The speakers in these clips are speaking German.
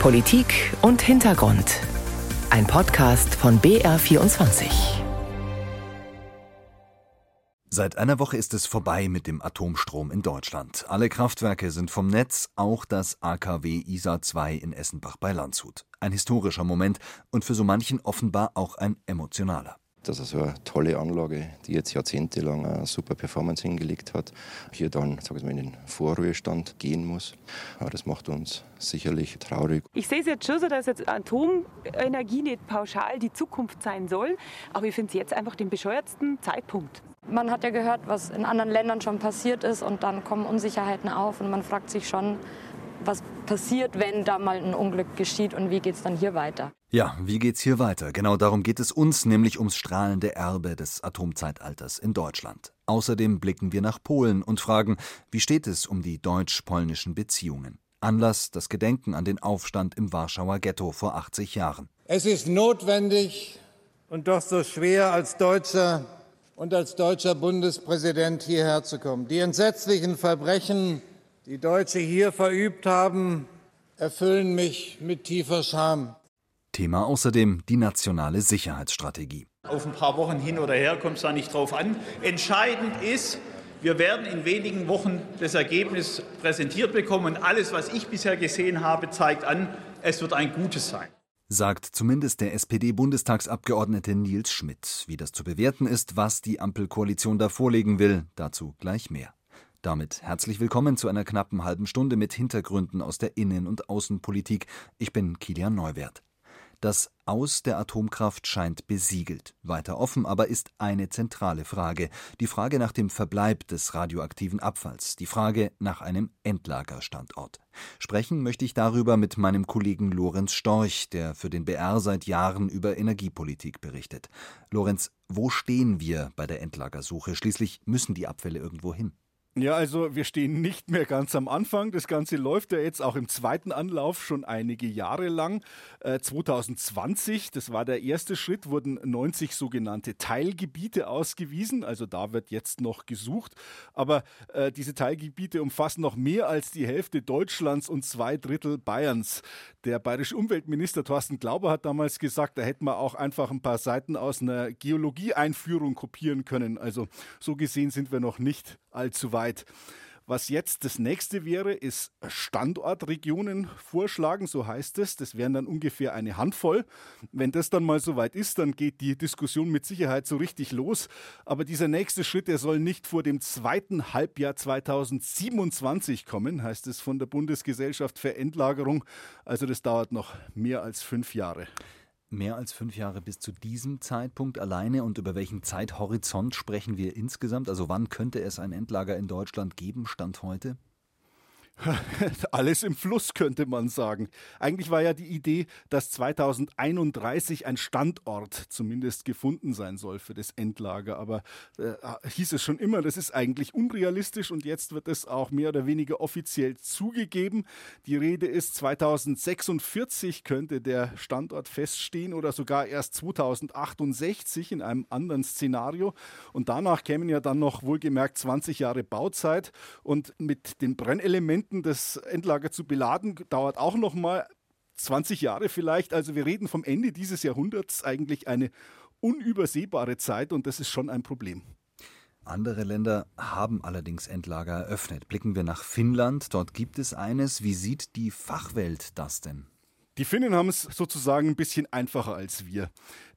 Politik und Hintergrund. Ein Podcast von BR24. Seit einer Woche ist es vorbei mit dem Atomstrom in Deutschland. Alle Kraftwerke sind vom Netz, auch das AKW ISA 2 in Essenbach bei Landshut. Ein historischer Moment und für so manchen offenbar auch ein emotionaler dass er so eine tolle Anlage, die jetzt jahrzehntelang eine super Performance hingelegt hat, hier dann sag ich mal, in den Vorruhestand gehen muss. Ja, das macht uns sicherlich traurig. Ich sehe es jetzt schon so, dass jetzt Atomenergie nicht pauschal die Zukunft sein soll, aber ich finde es jetzt einfach den bescheuertsten Zeitpunkt. Man hat ja gehört, was in anderen Ländern schon passiert ist und dann kommen Unsicherheiten auf und man fragt sich schon, was passiert, wenn da mal ein Unglück geschieht und wie geht es dann hier weiter. Ja, wie geht's hier weiter? Genau darum geht es uns, nämlich ums strahlende Erbe des Atomzeitalters in Deutschland. Außerdem blicken wir nach Polen und fragen, wie steht es um die deutsch-polnischen Beziehungen? Anlass das Gedenken an den Aufstand im Warschauer Ghetto vor 80 Jahren. Es ist notwendig und doch so schwer als Deutscher und als deutscher Bundespräsident hierher zu kommen. Die entsetzlichen Verbrechen die Deutsche hier verübt haben, erfüllen mich mit tiefer Scham. Thema außerdem die nationale Sicherheitsstrategie. Auf ein paar Wochen hin oder her kommt es da nicht drauf an. Entscheidend ist, wir werden in wenigen Wochen das Ergebnis präsentiert bekommen und alles, was ich bisher gesehen habe, zeigt an, es wird ein gutes sein. Sagt zumindest der SPD-Bundestagsabgeordnete Nils Schmidt. Wie das zu bewerten ist, was die Ampelkoalition da vorlegen will, dazu gleich mehr. Damit herzlich willkommen zu einer knappen halben Stunde mit Hintergründen aus der Innen- und Außenpolitik. Ich bin Kilian Neuwert. Das Aus der Atomkraft scheint besiegelt. Weiter offen aber ist eine zentrale Frage. Die Frage nach dem Verbleib des radioaktiven Abfalls. Die Frage nach einem Endlagerstandort. Sprechen möchte ich darüber mit meinem Kollegen Lorenz Storch, der für den BR seit Jahren über Energiepolitik berichtet. Lorenz, wo stehen wir bei der Endlagersuche? Schließlich müssen die Abfälle irgendwo hin. Ja, also wir stehen nicht mehr ganz am Anfang. Das Ganze läuft ja jetzt auch im zweiten Anlauf schon einige Jahre lang. Äh, 2020, das war der erste Schritt, wurden 90 sogenannte Teilgebiete ausgewiesen. Also da wird jetzt noch gesucht. Aber äh, diese Teilgebiete umfassen noch mehr als die Hälfte Deutschlands und zwei Drittel Bayerns. Der bayerische Umweltminister Thorsten Glauber hat damals gesagt, da hätten wir auch einfach ein paar Seiten aus einer Geologie-Einführung kopieren können. Also so gesehen sind wir noch nicht allzu weit weit. Was jetzt das nächste wäre, ist Standortregionen vorschlagen, so heißt es. Das wären dann ungefähr eine Handvoll. Wenn das dann mal soweit ist, dann geht die Diskussion mit Sicherheit so richtig los. Aber dieser nächste Schritt, der soll nicht vor dem zweiten Halbjahr 2027 kommen, heißt es von der Bundesgesellschaft für Endlagerung. Also das dauert noch mehr als fünf Jahre mehr als fünf Jahre bis zu diesem Zeitpunkt alleine und über welchen Zeithorizont sprechen wir insgesamt? Also wann könnte es ein Endlager in Deutschland geben, Stand heute? Alles im Fluss, könnte man sagen. Eigentlich war ja die Idee, dass 2031 ein Standort zumindest gefunden sein soll für das Endlager. Aber äh, hieß es schon immer, das ist eigentlich unrealistisch und jetzt wird es auch mehr oder weniger offiziell zugegeben. Die Rede ist, 2046 könnte der Standort feststehen oder sogar erst 2068 in einem anderen Szenario. Und danach kämen ja dann noch wohlgemerkt 20 Jahre Bauzeit und mit den Brennelementen Komponenten das Endlager zu beladen, dauert auch noch mal 20 Jahre vielleicht. Also wir reden vom Ende dieses Jahrhunderts eigentlich eine unübersehbare Zeit und das ist schon ein Problem. Andere Länder haben allerdings Endlager eröffnet. Blicken wir nach Finnland, dort gibt es eines. Wie sieht die Fachwelt das denn? Die Finnen haben es sozusagen ein bisschen einfacher als wir.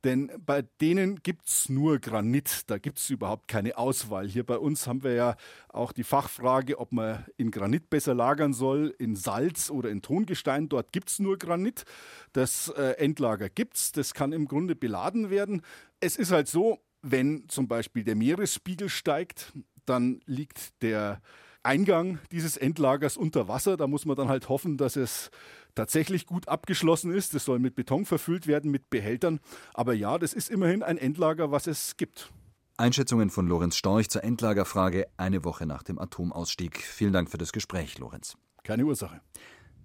Denn bei denen gibt es nur Granit. Da gibt es überhaupt keine Auswahl. Hier bei uns haben wir ja auch die Fachfrage, ob man in Granit besser lagern soll, in Salz oder in Tongestein. Dort gibt es nur Granit. Das äh, Endlager gibt es. Das kann im Grunde beladen werden. Es ist halt so, wenn zum Beispiel der Meeresspiegel steigt, dann liegt der Eingang dieses Endlagers unter Wasser. Da muss man dann halt hoffen, dass es tatsächlich gut abgeschlossen ist. Das soll mit Beton verfüllt werden, mit Behältern. Aber ja, das ist immerhin ein Endlager, was es gibt. Einschätzungen von Lorenz Storch zur Endlagerfrage eine Woche nach dem Atomausstieg. Vielen Dank für das Gespräch, Lorenz. Keine Ursache.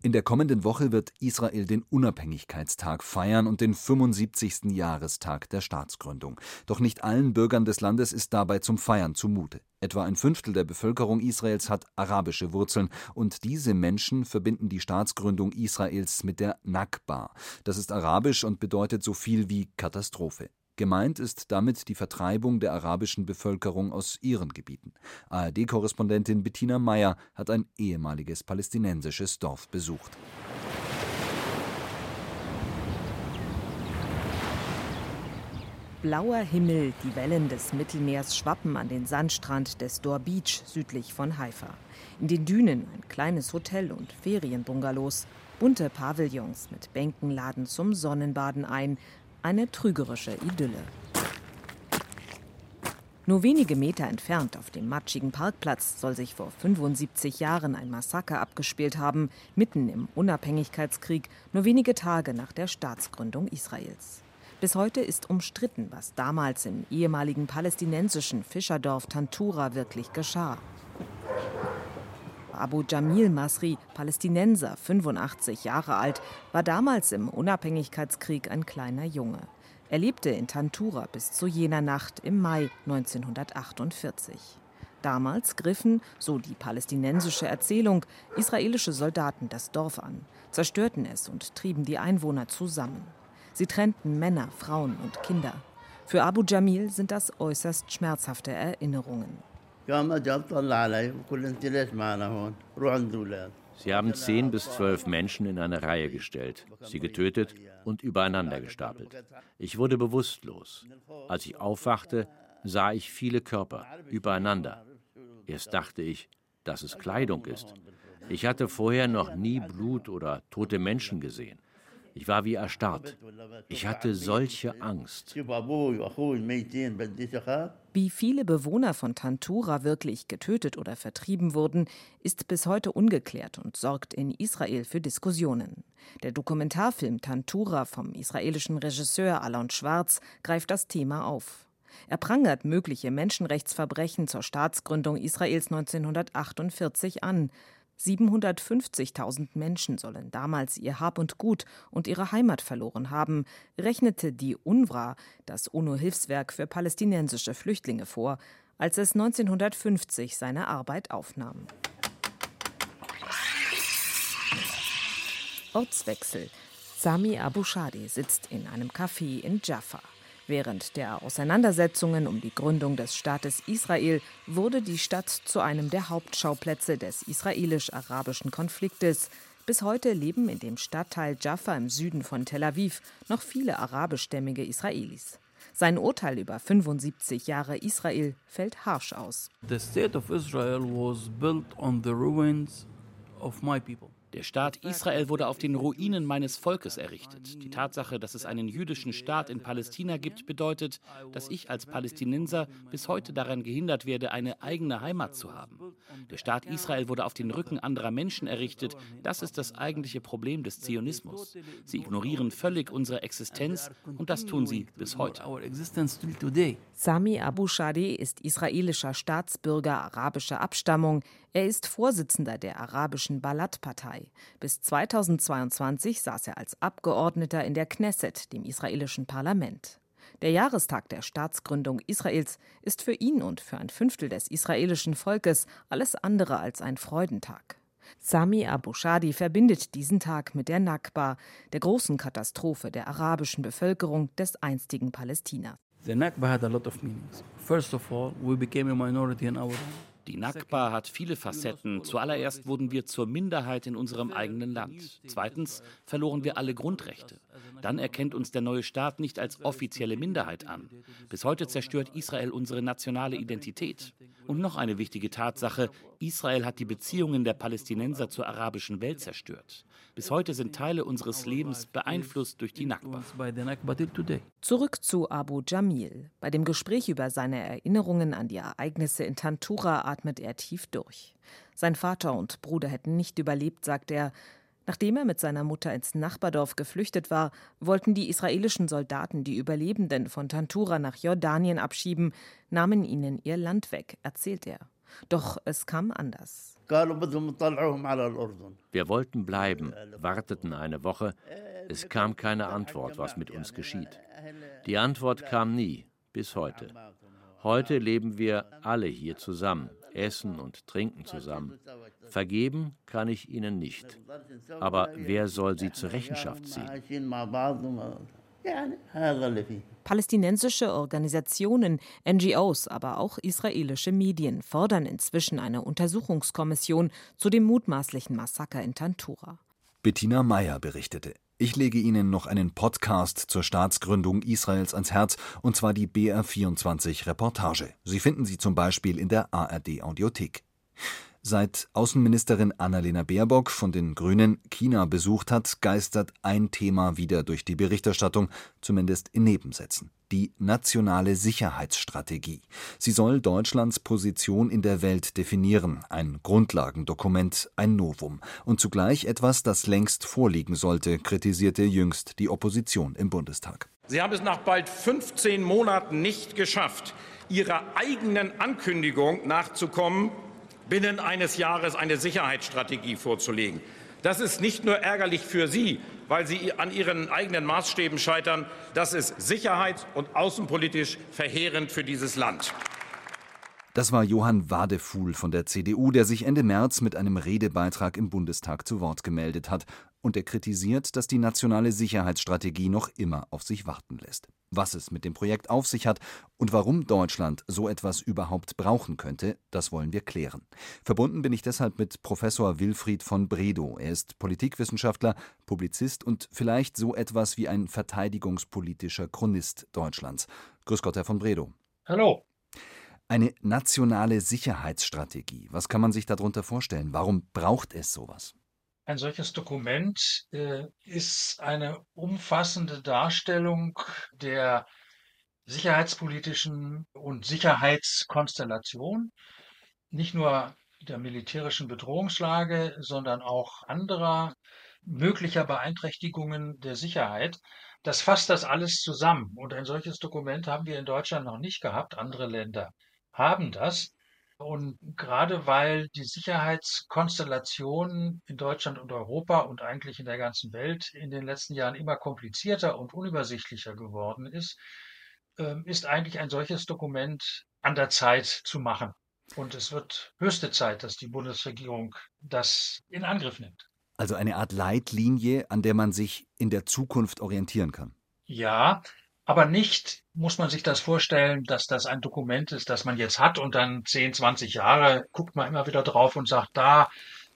In der kommenden Woche wird Israel den Unabhängigkeitstag feiern und den 75. Jahrestag der Staatsgründung. Doch nicht allen Bürgern des Landes ist dabei zum Feiern zumute. Etwa ein Fünftel der Bevölkerung Israels hat arabische Wurzeln und diese Menschen verbinden die Staatsgründung Israels mit der Nakba. Das ist arabisch und bedeutet so viel wie Katastrophe. Gemeint ist damit die Vertreibung der arabischen Bevölkerung aus ihren Gebieten. ARD-Korrespondentin Bettina Meyer hat ein ehemaliges palästinensisches Dorf besucht. Blauer Himmel, die Wellen des Mittelmeers schwappen an den Sandstrand des Dor Beach südlich von Haifa. In den Dünen ein kleines Hotel und Ferienbungalows. Bunte Pavillons mit Bänken laden zum Sonnenbaden ein, eine trügerische Idylle. Nur wenige Meter entfernt auf dem matschigen Parkplatz soll sich vor 75 Jahren ein Massaker abgespielt haben, mitten im Unabhängigkeitskrieg, nur wenige Tage nach der Staatsgründung Israels. Bis heute ist umstritten, was damals im ehemaligen palästinensischen Fischerdorf Tantura wirklich geschah. Abu Jamil Masri, Palästinenser, 85 Jahre alt, war damals im Unabhängigkeitskrieg ein kleiner Junge. Er lebte in Tantura bis zu jener Nacht im Mai 1948. Damals griffen, so die palästinensische Erzählung, israelische Soldaten das Dorf an, zerstörten es und trieben die Einwohner zusammen. Sie trennten Männer, Frauen und Kinder. Für Abu Jamil sind das äußerst schmerzhafte Erinnerungen. Sie haben zehn bis zwölf Menschen in eine Reihe gestellt, sie getötet und übereinander gestapelt. Ich wurde bewusstlos. Als ich aufwachte, sah ich viele Körper übereinander. Erst dachte ich, dass es Kleidung ist. Ich hatte vorher noch nie Blut oder tote Menschen gesehen. Ich war wie erstarrt. Ich hatte solche Angst. Wie viele Bewohner von Tantura wirklich getötet oder vertrieben wurden, ist bis heute ungeklärt und sorgt in Israel für Diskussionen. Der Dokumentarfilm Tantura vom israelischen Regisseur Alon Schwarz greift das Thema auf. Er prangert mögliche Menschenrechtsverbrechen zur Staatsgründung Israels 1948 an, 750.000 Menschen sollen damals ihr Hab und Gut und ihre Heimat verloren haben, rechnete die UNRWA, das UNO-Hilfswerk für palästinensische Flüchtlinge, vor, als es 1950 seine Arbeit aufnahm. Ortswechsel. Sami Abu Shadi sitzt in einem Café in Jaffa. Während der Auseinandersetzungen um die Gründung des Staates Israel wurde die Stadt zu einem der Hauptschauplätze des israelisch-arabischen Konfliktes. Bis heute leben in dem Stadtteil Jaffa im Süden von Tel Aviv noch viele arabischstämmige Israelis. Sein Urteil über 75 Jahre Israel fällt harsch aus. The state of Israel was built on the ruins of my people. Der Staat Israel wurde auf den Ruinen meines Volkes errichtet. Die Tatsache, dass es einen jüdischen Staat in Palästina gibt, bedeutet, dass ich als Palästinenser bis heute daran gehindert werde, eine eigene Heimat zu haben. Der Staat Israel wurde auf den Rücken anderer Menschen errichtet. Das ist das eigentliche Problem des Zionismus. Sie ignorieren völlig unsere Existenz und das tun sie bis heute. Sami Abu Shadi ist israelischer Staatsbürger arabischer Abstammung. Er ist Vorsitzender der arabischen Balad-Partei. Bis 2022 saß er als Abgeordneter in der Knesset, dem israelischen Parlament. Der Jahrestag der Staatsgründung Israels ist für ihn und für ein Fünftel des israelischen Volkes alles andere als ein Freudentag. Sami Abu Shadi verbindet diesen Tag mit der Nakba, der großen Katastrophe der arabischen Bevölkerung des einstigen Palästina. The Nakba had a lot of meanings. First of all, we became a minority in our die Nakba hat viele Facetten. Zuallererst wurden wir zur Minderheit in unserem eigenen Land. Zweitens verloren wir alle Grundrechte. Dann erkennt uns der neue Staat nicht als offizielle Minderheit an. Bis heute zerstört Israel unsere nationale Identität. Und noch eine wichtige Tatsache, Israel hat die Beziehungen der Palästinenser zur arabischen Welt zerstört. Bis heute sind Teile unseres Lebens beeinflusst durch die Nakba. Zurück zu Abu Jamil. Bei dem Gespräch über seine Erinnerungen an die Ereignisse in Tantura atmet er tief durch. Sein Vater und Bruder hätten nicht überlebt, sagt er. Nachdem er mit seiner Mutter ins Nachbardorf geflüchtet war, wollten die israelischen Soldaten die Überlebenden von Tantura nach Jordanien abschieben, nahmen ihnen ihr Land weg, erzählt er. Doch es kam anders. Wir wollten bleiben, warteten eine Woche. Es kam keine Antwort, was mit uns geschieht. Die Antwort kam nie, bis heute. Heute leben wir alle hier zusammen, essen und trinken zusammen. Vergeben kann ich ihnen nicht. Aber wer soll sie zur Rechenschaft ziehen? Palästinensische Organisationen, NGOs, aber auch israelische Medien fordern inzwischen eine Untersuchungskommission zu dem mutmaßlichen Massaker in Tantura. Bettina Meyer berichtete. Ich lege Ihnen noch einen Podcast zur Staatsgründung Israels ans Herz, und zwar die BR24 Reportage. Sie finden sie zum Beispiel in der ARD Audiothek. Seit Außenministerin Annalena Baerbock von den Grünen China besucht hat, geistert ein Thema wieder durch die Berichterstattung, zumindest in Nebensätzen. Die nationale Sicherheitsstrategie. Sie soll Deutschlands Position in der Welt definieren, ein Grundlagendokument, ein Novum und zugleich etwas, das längst vorliegen sollte, kritisierte jüngst die Opposition im Bundestag. Sie haben es nach bald 15 Monaten nicht geschafft, Ihrer eigenen Ankündigung nachzukommen, binnen eines Jahres eine Sicherheitsstrategie vorzulegen. Das ist nicht nur ärgerlich für Sie, weil Sie an Ihren eigenen Maßstäben scheitern, das ist sicherheits- und außenpolitisch verheerend für dieses Land. Das war Johann Wadefuhl von der CDU, der sich Ende März mit einem Redebeitrag im Bundestag zu Wort gemeldet hat. Und er kritisiert, dass die nationale Sicherheitsstrategie noch immer auf sich warten lässt. Was es mit dem Projekt auf sich hat und warum Deutschland so etwas überhaupt brauchen könnte, das wollen wir klären. Verbunden bin ich deshalb mit Professor Wilfried von Bredow. Er ist Politikwissenschaftler, Publizist und vielleicht so etwas wie ein verteidigungspolitischer Chronist Deutschlands. Grüß Gott, Herr von Bredow. Hallo. Eine nationale Sicherheitsstrategie. Was kann man sich darunter vorstellen? Warum braucht es sowas? Ein solches Dokument äh, ist eine umfassende Darstellung der sicherheitspolitischen und Sicherheitskonstellation, nicht nur der militärischen Bedrohungslage, sondern auch anderer möglicher Beeinträchtigungen der Sicherheit. Das fasst das alles zusammen. Und ein solches Dokument haben wir in Deutschland noch nicht gehabt. Andere Länder haben das. Und gerade weil die Sicherheitskonstellation in Deutschland und Europa und eigentlich in der ganzen Welt in den letzten Jahren immer komplizierter und unübersichtlicher geworden ist, ähm, ist eigentlich ein solches Dokument an der Zeit zu machen. Und es wird höchste Zeit, dass die Bundesregierung das in Angriff nimmt. Also eine Art Leitlinie, an der man sich in der Zukunft orientieren kann. Ja, aber nicht muss man sich das vorstellen, dass das ein Dokument ist, das man jetzt hat und dann 10, 20 Jahre guckt man immer wieder drauf und sagt, da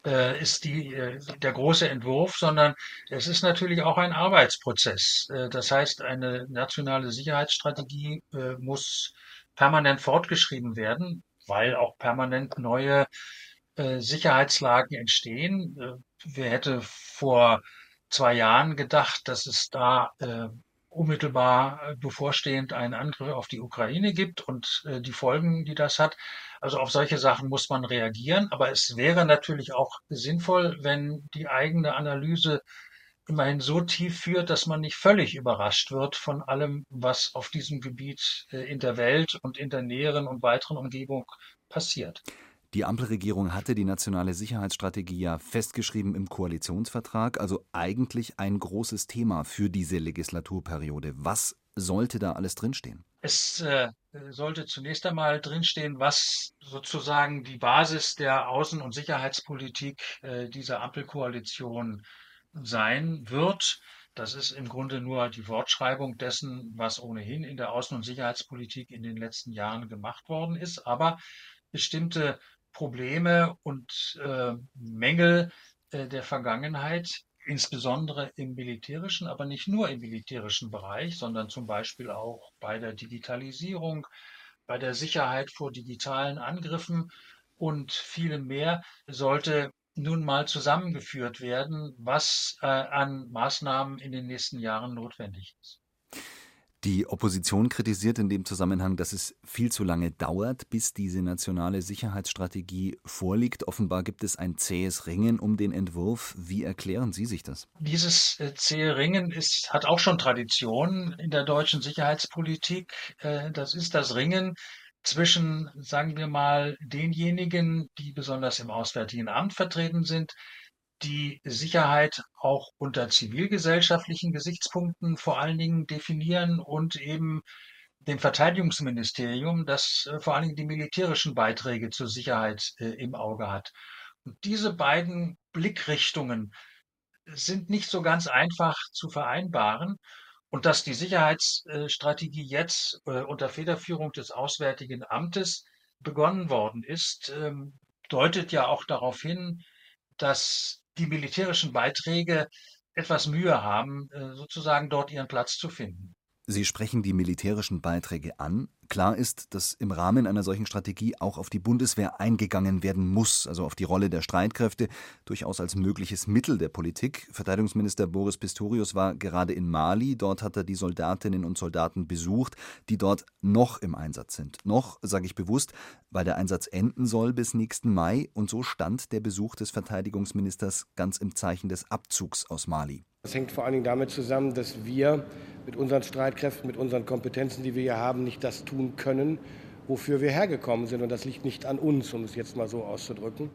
äh, ist die, äh, der große Entwurf, sondern es ist natürlich auch ein Arbeitsprozess. Äh, das heißt, eine nationale Sicherheitsstrategie äh, muss permanent fortgeschrieben werden, weil auch permanent neue äh, Sicherheitslagen entstehen. Äh, wer hätte vor zwei Jahren gedacht, dass es da unmittelbar äh, bevorstehend einen Angriff auf die Ukraine gibt und äh, die Folgen, die das hat. Also auf solche Sachen muss man reagieren. Aber es wäre natürlich auch sinnvoll, wenn die eigene Analyse immerhin so tief führt, dass man nicht völlig überrascht wird von allem, was auf diesem Gebiet äh, in der Welt und in der näheren und weiteren Umgebung passiert. Die Ampelregierung hatte die nationale Sicherheitsstrategie ja festgeschrieben im Koalitionsvertrag, also eigentlich ein großes Thema für diese Legislaturperiode. Was sollte da alles drinstehen? Es äh, sollte zunächst einmal drinstehen, was sozusagen die Basis der Außen- und Sicherheitspolitik äh, dieser Ampelkoalition sein wird. Das ist im Grunde nur die Wortschreibung dessen, was ohnehin in der Außen- und Sicherheitspolitik in den letzten Jahren gemacht worden ist. Aber bestimmte Probleme und äh, Mängel äh, der Vergangenheit, insbesondere im militärischen, aber nicht nur im militärischen Bereich, sondern zum Beispiel auch bei der Digitalisierung, bei der Sicherheit vor digitalen Angriffen und vielem mehr, sollte nun mal zusammengeführt werden, was äh, an Maßnahmen in den nächsten Jahren notwendig ist. Die Opposition kritisiert in dem Zusammenhang, dass es viel zu lange dauert, bis diese nationale Sicherheitsstrategie vorliegt. Offenbar gibt es ein zähes Ringen um den Entwurf. Wie erklären Sie sich das? Dieses äh, zähe Ringen ist, hat auch schon Tradition in der deutschen Sicherheitspolitik. Äh, das ist das Ringen zwischen, sagen wir mal, denjenigen, die besonders im Auswärtigen Amt vertreten sind, die Sicherheit auch unter zivilgesellschaftlichen Gesichtspunkten vor allen Dingen definieren und eben dem Verteidigungsministerium, das äh, vor allen Dingen die militärischen Beiträge zur Sicherheit äh, im Auge hat. Und diese beiden Blickrichtungen sind nicht so ganz einfach zu vereinbaren. Und dass die Sicherheitsstrategie jetzt äh, unter Federführung des Auswärtigen Amtes begonnen worden ist, ähm, deutet ja auch darauf hin, dass die militärischen Beiträge etwas Mühe haben, äh, sozusagen dort ihren Platz zu finden. Sie sprechen die militärischen Beiträge an. Klar ist, dass im Rahmen einer solchen Strategie auch auf die Bundeswehr eingegangen werden muss, also auf die Rolle der Streitkräfte, durchaus als mögliches Mittel der Politik. Verteidigungsminister Boris Pistorius war gerade in Mali. Dort hat er die Soldatinnen und Soldaten besucht, die dort noch im Einsatz sind. Noch, sage ich bewusst, weil der Einsatz enden soll bis nächsten Mai. Und so stand der Besuch des Verteidigungsministers ganz im Zeichen des Abzugs aus Mali. Das hängt vor allen Dingen damit zusammen, dass wir mit unseren Streitkräften, mit unseren Kompetenzen, die wir hier haben, nicht das tun können, wofür wir hergekommen sind. Und das liegt nicht an uns, um es jetzt mal so auszudrücken.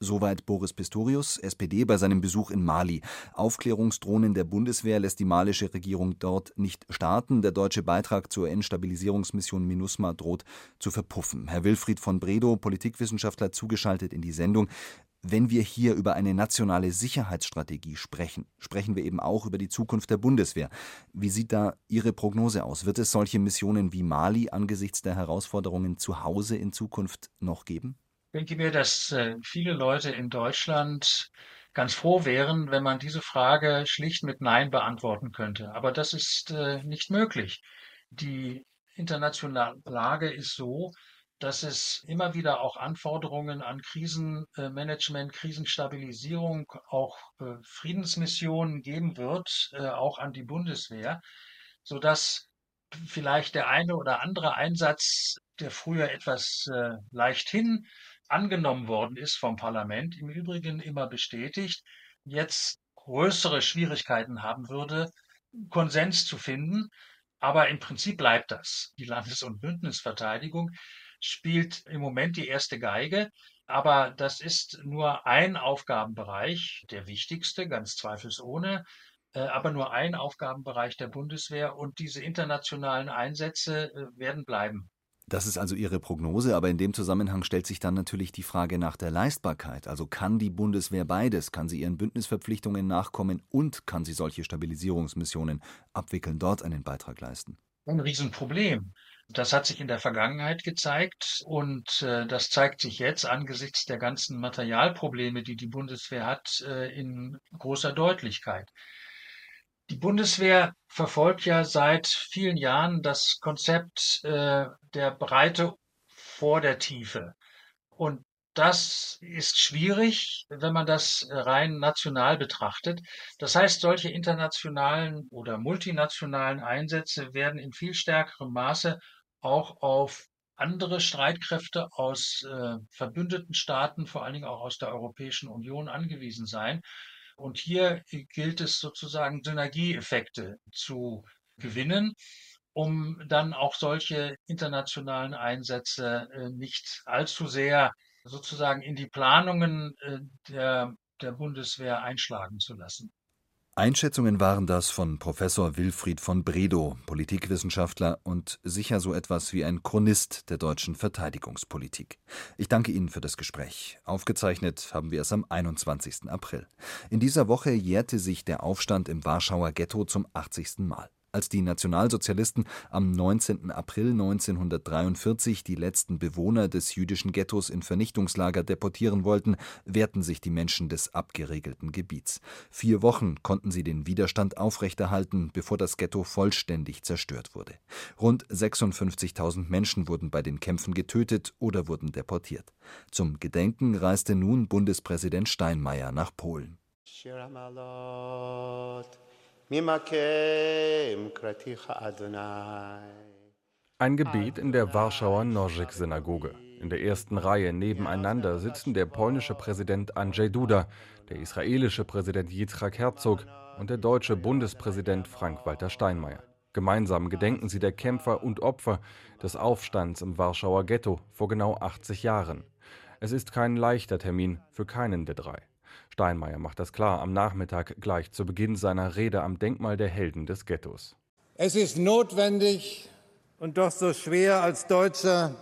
Soweit Boris Pistorius, SPD, bei seinem Besuch in Mali. Aufklärungsdrohnen der Bundeswehr lässt die malische Regierung dort nicht starten. Der deutsche Beitrag zur UN-Stabilisierungsmission MINUSMA droht zu verpuffen. Herr Wilfried von Bredow, Politikwissenschaftler, zugeschaltet in die Sendung. Wenn wir hier über eine nationale Sicherheitsstrategie sprechen, sprechen wir eben auch über die Zukunft der Bundeswehr. Wie sieht da Ihre Prognose aus? Wird es solche Missionen wie Mali angesichts der Herausforderungen zu Hause in Zukunft noch geben? Ich denke mir, dass äh, viele Leute in Deutschland ganz froh wären, wenn man diese Frage schlicht mit Nein beantworten könnte. Aber das ist äh, nicht möglich. Die internationale Lage ist so, dass es immer wieder auch Anforderungen an Krisenmanagement, Krisenstabilisierung, auch äh, Friedensmissionen geben wird, äh, auch an die Bundeswehr, sodass vielleicht der eine oder andere Einsatz, der früher etwas äh, leichthin angenommen worden ist vom Parlament, im Übrigen immer bestätigt, jetzt größere Schwierigkeiten haben würde, Konsens zu finden. Aber im Prinzip bleibt das. Die Landes- und Bündnisverteidigung spielt im Moment die erste Geige. Aber das ist nur ein Aufgabenbereich, der wichtigste, ganz zweifelsohne, äh, aber nur ein Aufgabenbereich der Bundeswehr und diese internationalen Einsätze äh, werden bleiben. Das ist also Ihre Prognose, aber in dem Zusammenhang stellt sich dann natürlich die Frage nach der Leistbarkeit. Also kann die Bundeswehr beides? Kann sie ihren Bündnisverpflichtungen nachkommen und kann sie solche Stabilisierungsmissionen abwickeln, dort einen Beitrag leisten? Ein Riesenproblem. Das hat sich in der Vergangenheit gezeigt und äh, das zeigt sich jetzt angesichts der ganzen Materialprobleme, die die Bundeswehr hat, äh, in großer Deutlichkeit. Die Bundeswehr verfolgt ja seit vielen Jahren das Konzept äh, der Breite vor der Tiefe. Und das ist schwierig, wenn man das rein national betrachtet. Das heißt, solche internationalen oder multinationalen Einsätze werden in viel stärkerem Maße auch auf andere Streitkräfte aus äh, verbündeten Staaten, vor allen Dingen auch aus der Europäischen Union angewiesen sein. Und hier gilt es sozusagen Synergieeffekte zu gewinnen, um dann auch solche internationalen Einsätze äh, nicht allzu sehr sozusagen in die Planungen äh, der, der Bundeswehr einschlagen zu lassen. Einschätzungen waren das von Professor Wilfried von Bredow, Politikwissenschaftler und sicher so etwas wie ein Chronist der deutschen Verteidigungspolitik. Ich danke Ihnen für das Gespräch. Aufgezeichnet haben wir es am 21. April. In dieser Woche jährte sich der Aufstand im Warschauer Ghetto zum 80. Mal. Als die Nationalsozialisten am 19. April 1943 die letzten Bewohner des jüdischen Ghettos in Vernichtungslager deportieren wollten, wehrten sich die Menschen des abgeregelten Gebiets. Vier Wochen konnten sie den Widerstand aufrechterhalten, bevor das Ghetto vollständig zerstört wurde. Rund 56.000 Menschen wurden bei den Kämpfen getötet oder wurden deportiert. Zum Gedenken reiste nun Bundespräsident Steinmeier nach Polen. Ein Gebet in der Warschauer Nożyk-Synagoge. In der ersten Reihe nebeneinander sitzen der polnische Präsident Andrzej Duda, der israelische Präsident Yitzhak Herzog und der deutsche Bundespräsident Frank-Walter Steinmeier. Gemeinsam gedenken sie der Kämpfer und Opfer des Aufstands im Warschauer Ghetto vor genau 80 Jahren. Es ist kein leichter Termin für keinen der drei. Steinmeier macht das klar am Nachmittag gleich zu Beginn seiner Rede am Denkmal der Helden des Ghettos. Es ist notwendig und doch so schwer als Deutscher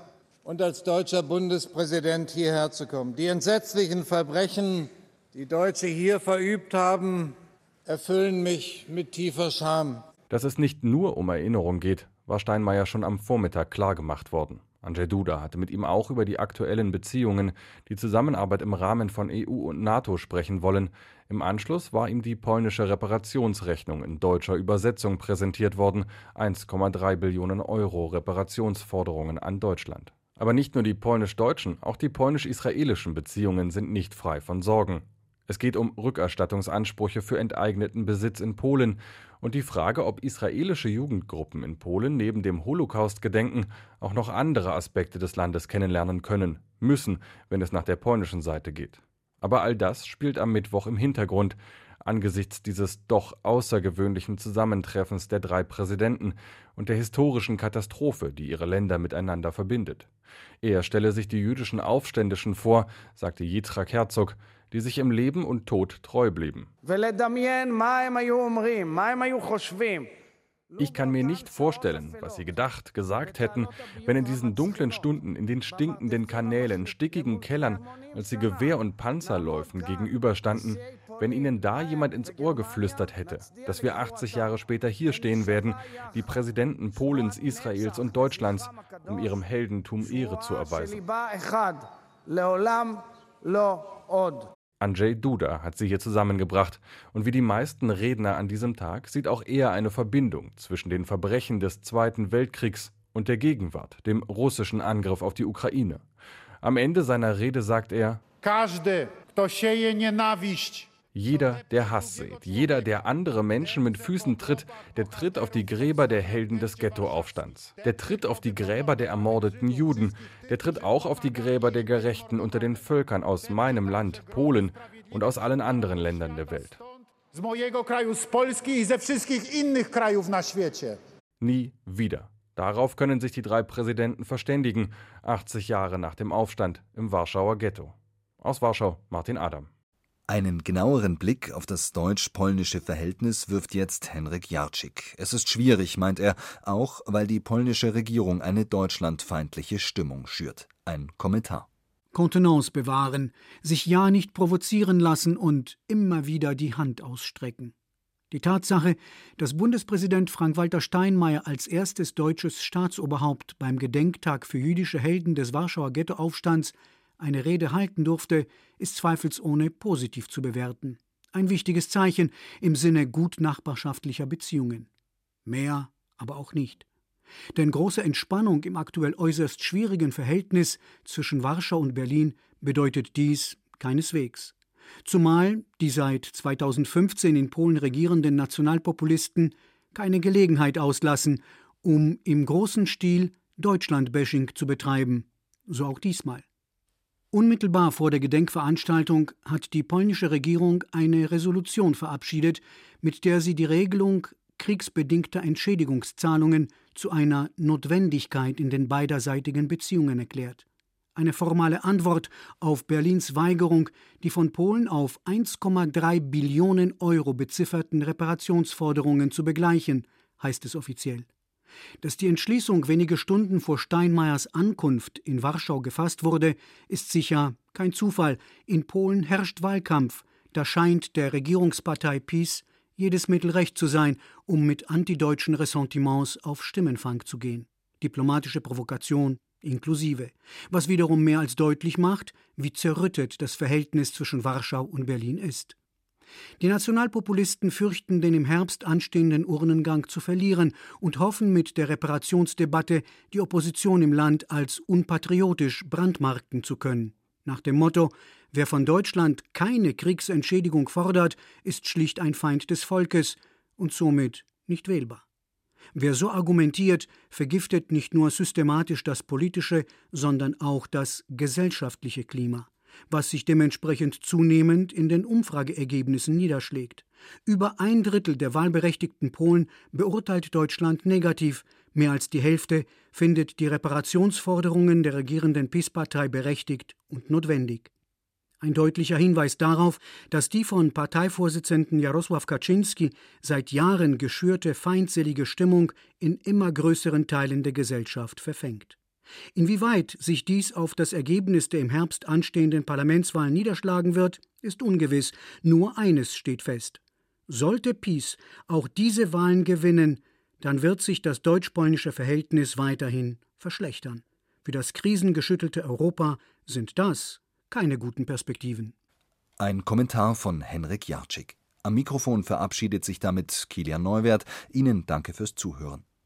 und als deutscher Bundespräsident hierher zu kommen. Die entsetzlichen Verbrechen, die Deutsche hier verübt haben, erfüllen mich mit tiefer Scham. Dass es nicht nur um Erinnerung geht, war Steinmeier schon am Vormittag klargemacht worden. Andrzej Duda hatte mit ihm auch über die aktuellen Beziehungen, die Zusammenarbeit im Rahmen von EU und NATO sprechen wollen. Im Anschluss war ihm die polnische Reparationsrechnung in deutscher Übersetzung präsentiert worden, 1,3 Billionen Euro Reparationsforderungen an Deutschland. Aber nicht nur die polnisch-deutschen, auch die polnisch-israelischen Beziehungen sind nicht frei von Sorgen. Es geht um Rückerstattungsansprüche für enteigneten Besitz in Polen und die Frage, ob israelische Jugendgruppen in Polen neben dem Holocaust-Gedenken auch noch andere Aspekte des Landes kennenlernen können, müssen, wenn es nach der polnischen Seite geht. Aber all das spielt am Mittwoch im Hintergrund, angesichts dieses doch außergewöhnlichen Zusammentreffens der drei Präsidenten und der historischen Katastrophe, die ihre Länder miteinander verbindet. Er stelle sich die jüdischen Aufständischen vor, sagte Yitzhak Herzog, die sich im Leben und Tod treu blieben. Ich kann mir nicht vorstellen, was sie gedacht, gesagt hätten, wenn in diesen dunklen Stunden, in den stinkenden Kanälen, stickigen Kellern, als sie Gewehr- und Panzerläufen gegenüberstanden, wenn ihnen da jemand ins Ohr geflüstert hätte, dass wir 80 Jahre später hier stehen werden, die Präsidenten Polens, Israels und Deutschlands, um ihrem Heldentum Ehre zu erweisen. Andrzej Duda hat sie hier zusammengebracht. Und wie die meisten Redner an diesem Tag sieht auch er eine Verbindung zwischen den Verbrechen des Zweiten Weltkriegs und der Gegenwart, dem russischen Angriff auf die Ukraine. Am Ende seiner Rede sagt er: Każdy, kto sieje nienawiść, jeder, der Hass sät, jeder, der andere Menschen mit Füßen tritt, der tritt auf die Gräber der Helden des Ghettoaufstands. Der tritt auf die Gräber der ermordeten Juden. Der tritt auch auf die Gräber der Gerechten unter den Völkern aus meinem Land, Polen und aus allen anderen Ländern der Welt. Nie wieder. Darauf können sich die drei Präsidenten verständigen, 80 Jahre nach dem Aufstand im Warschauer Ghetto. Aus Warschau, Martin Adam. Einen genaueren Blick auf das deutsch-polnische Verhältnis wirft jetzt Henrik Jarczyk. Es ist schwierig, meint er, auch weil die polnische Regierung eine deutschlandfeindliche Stimmung schürt. Ein Kommentar. Kontenance bewahren, sich ja nicht provozieren lassen und immer wieder die Hand ausstrecken. Die Tatsache, dass Bundespräsident Frank-Walter Steinmeier als erstes deutsches Staatsoberhaupt beim Gedenktag für jüdische Helden des Warschauer Ghettoaufstands eine Rede halten durfte, ist zweifelsohne positiv zu bewerten. Ein wichtiges Zeichen im Sinne gut nachbarschaftlicher Beziehungen. Mehr aber auch nicht. Denn große Entspannung im aktuell äußerst schwierigen Verhältnis zwischen Warschau und Berlin bedeutet dies keineswegs. Zumal die seit 2015 in Polen regierenden Nationalpopulisten keine Gelegenheit auslassen, um im großen Stil Deutschland-Bashing zu betreiben. So auch diesmal. Unmittelbar vor der Gedenkveranstaltung hat die polnische Regierung eine Resolution verabschiedet, mit der sie die Regelung kriegsbedingter Entschädigungszahlungen zu einer Notwendigkeit in den beiderseitigen Beziehungen erklärt. Eine formale Antwort auf Berlins Weigerung, die von Polen auf 1,3 Billionen Euro bezifferten Reparationsforderungen zu begleichen, heißt es offiziell. Dass die Entschließung wenige Stunden vor Steinmeiers Ankunft in Warschau gefasst wurde, ist sicher kein Zufall. In Polen herrscht Wahlkampf. Da scheint der Regierungspartei PiS jedes Mittel recht zu sein, um mit antideutschen Ressentiments auf Stimmenfang zu gehen. Diplomatische Provokation inklusive. Was wiederum mehr als deutlich macht, wie zerrüttet das Verhältnis zwischen Warschau und Berlin ist. Die Nationalpopulisten fürchten, den im Herbst anstehenden Urnengang zu verlieren und hoffen mit der Reparationsdebatte die Opposition im Land als unpatriotisch brandmarkten zu können. Nach dem Motto Wer von Deutschland keine Kriegsentschädigung fordert, ist schlicht ein Feind des Volkes und somit nicht wählbar. Wer so argumentiert, vergiftet nicht nur systematisch das politische, sondern auch das gesellschaftliche Klima. Was sich dementsprechend zunehmend in den Umfrageergebnissen niederschlägt. Über ein Drittel der wahlberechtigten Polen beurteilt Deutschland negativ, mehr als die Hälfte findet die Reparationsforderungen der regierenden PiS-Partei berechtigt und notwendig. Ein deutlicher Hinweis darauf, dass die von Parteivorsitzenden Jarosław Kaczynski seit Jahren geschürte feindselige Stimmung in immer größeren Teilen der Gesellschaft verfängt. Inwieweit sich dies auf das Ergebnis der im Herbst anstehenden Parlamentswahlen niederschlagen wird, ist ungewiss. Nur eines steht fest. Sollte PiS auch diese Wahlen gewinnen, dann wird sich das deutsch-polnische Verhältnis weiterhin verschlechtern. Für das krisengeschüttelte Europa sind das keine guten Perspektiven. Ein Kommentar von Henrik Jarczyk. Am Mikrofon verabschiedet sich damit Kilian Neuwert. Ihnen danke fürs Zuhören.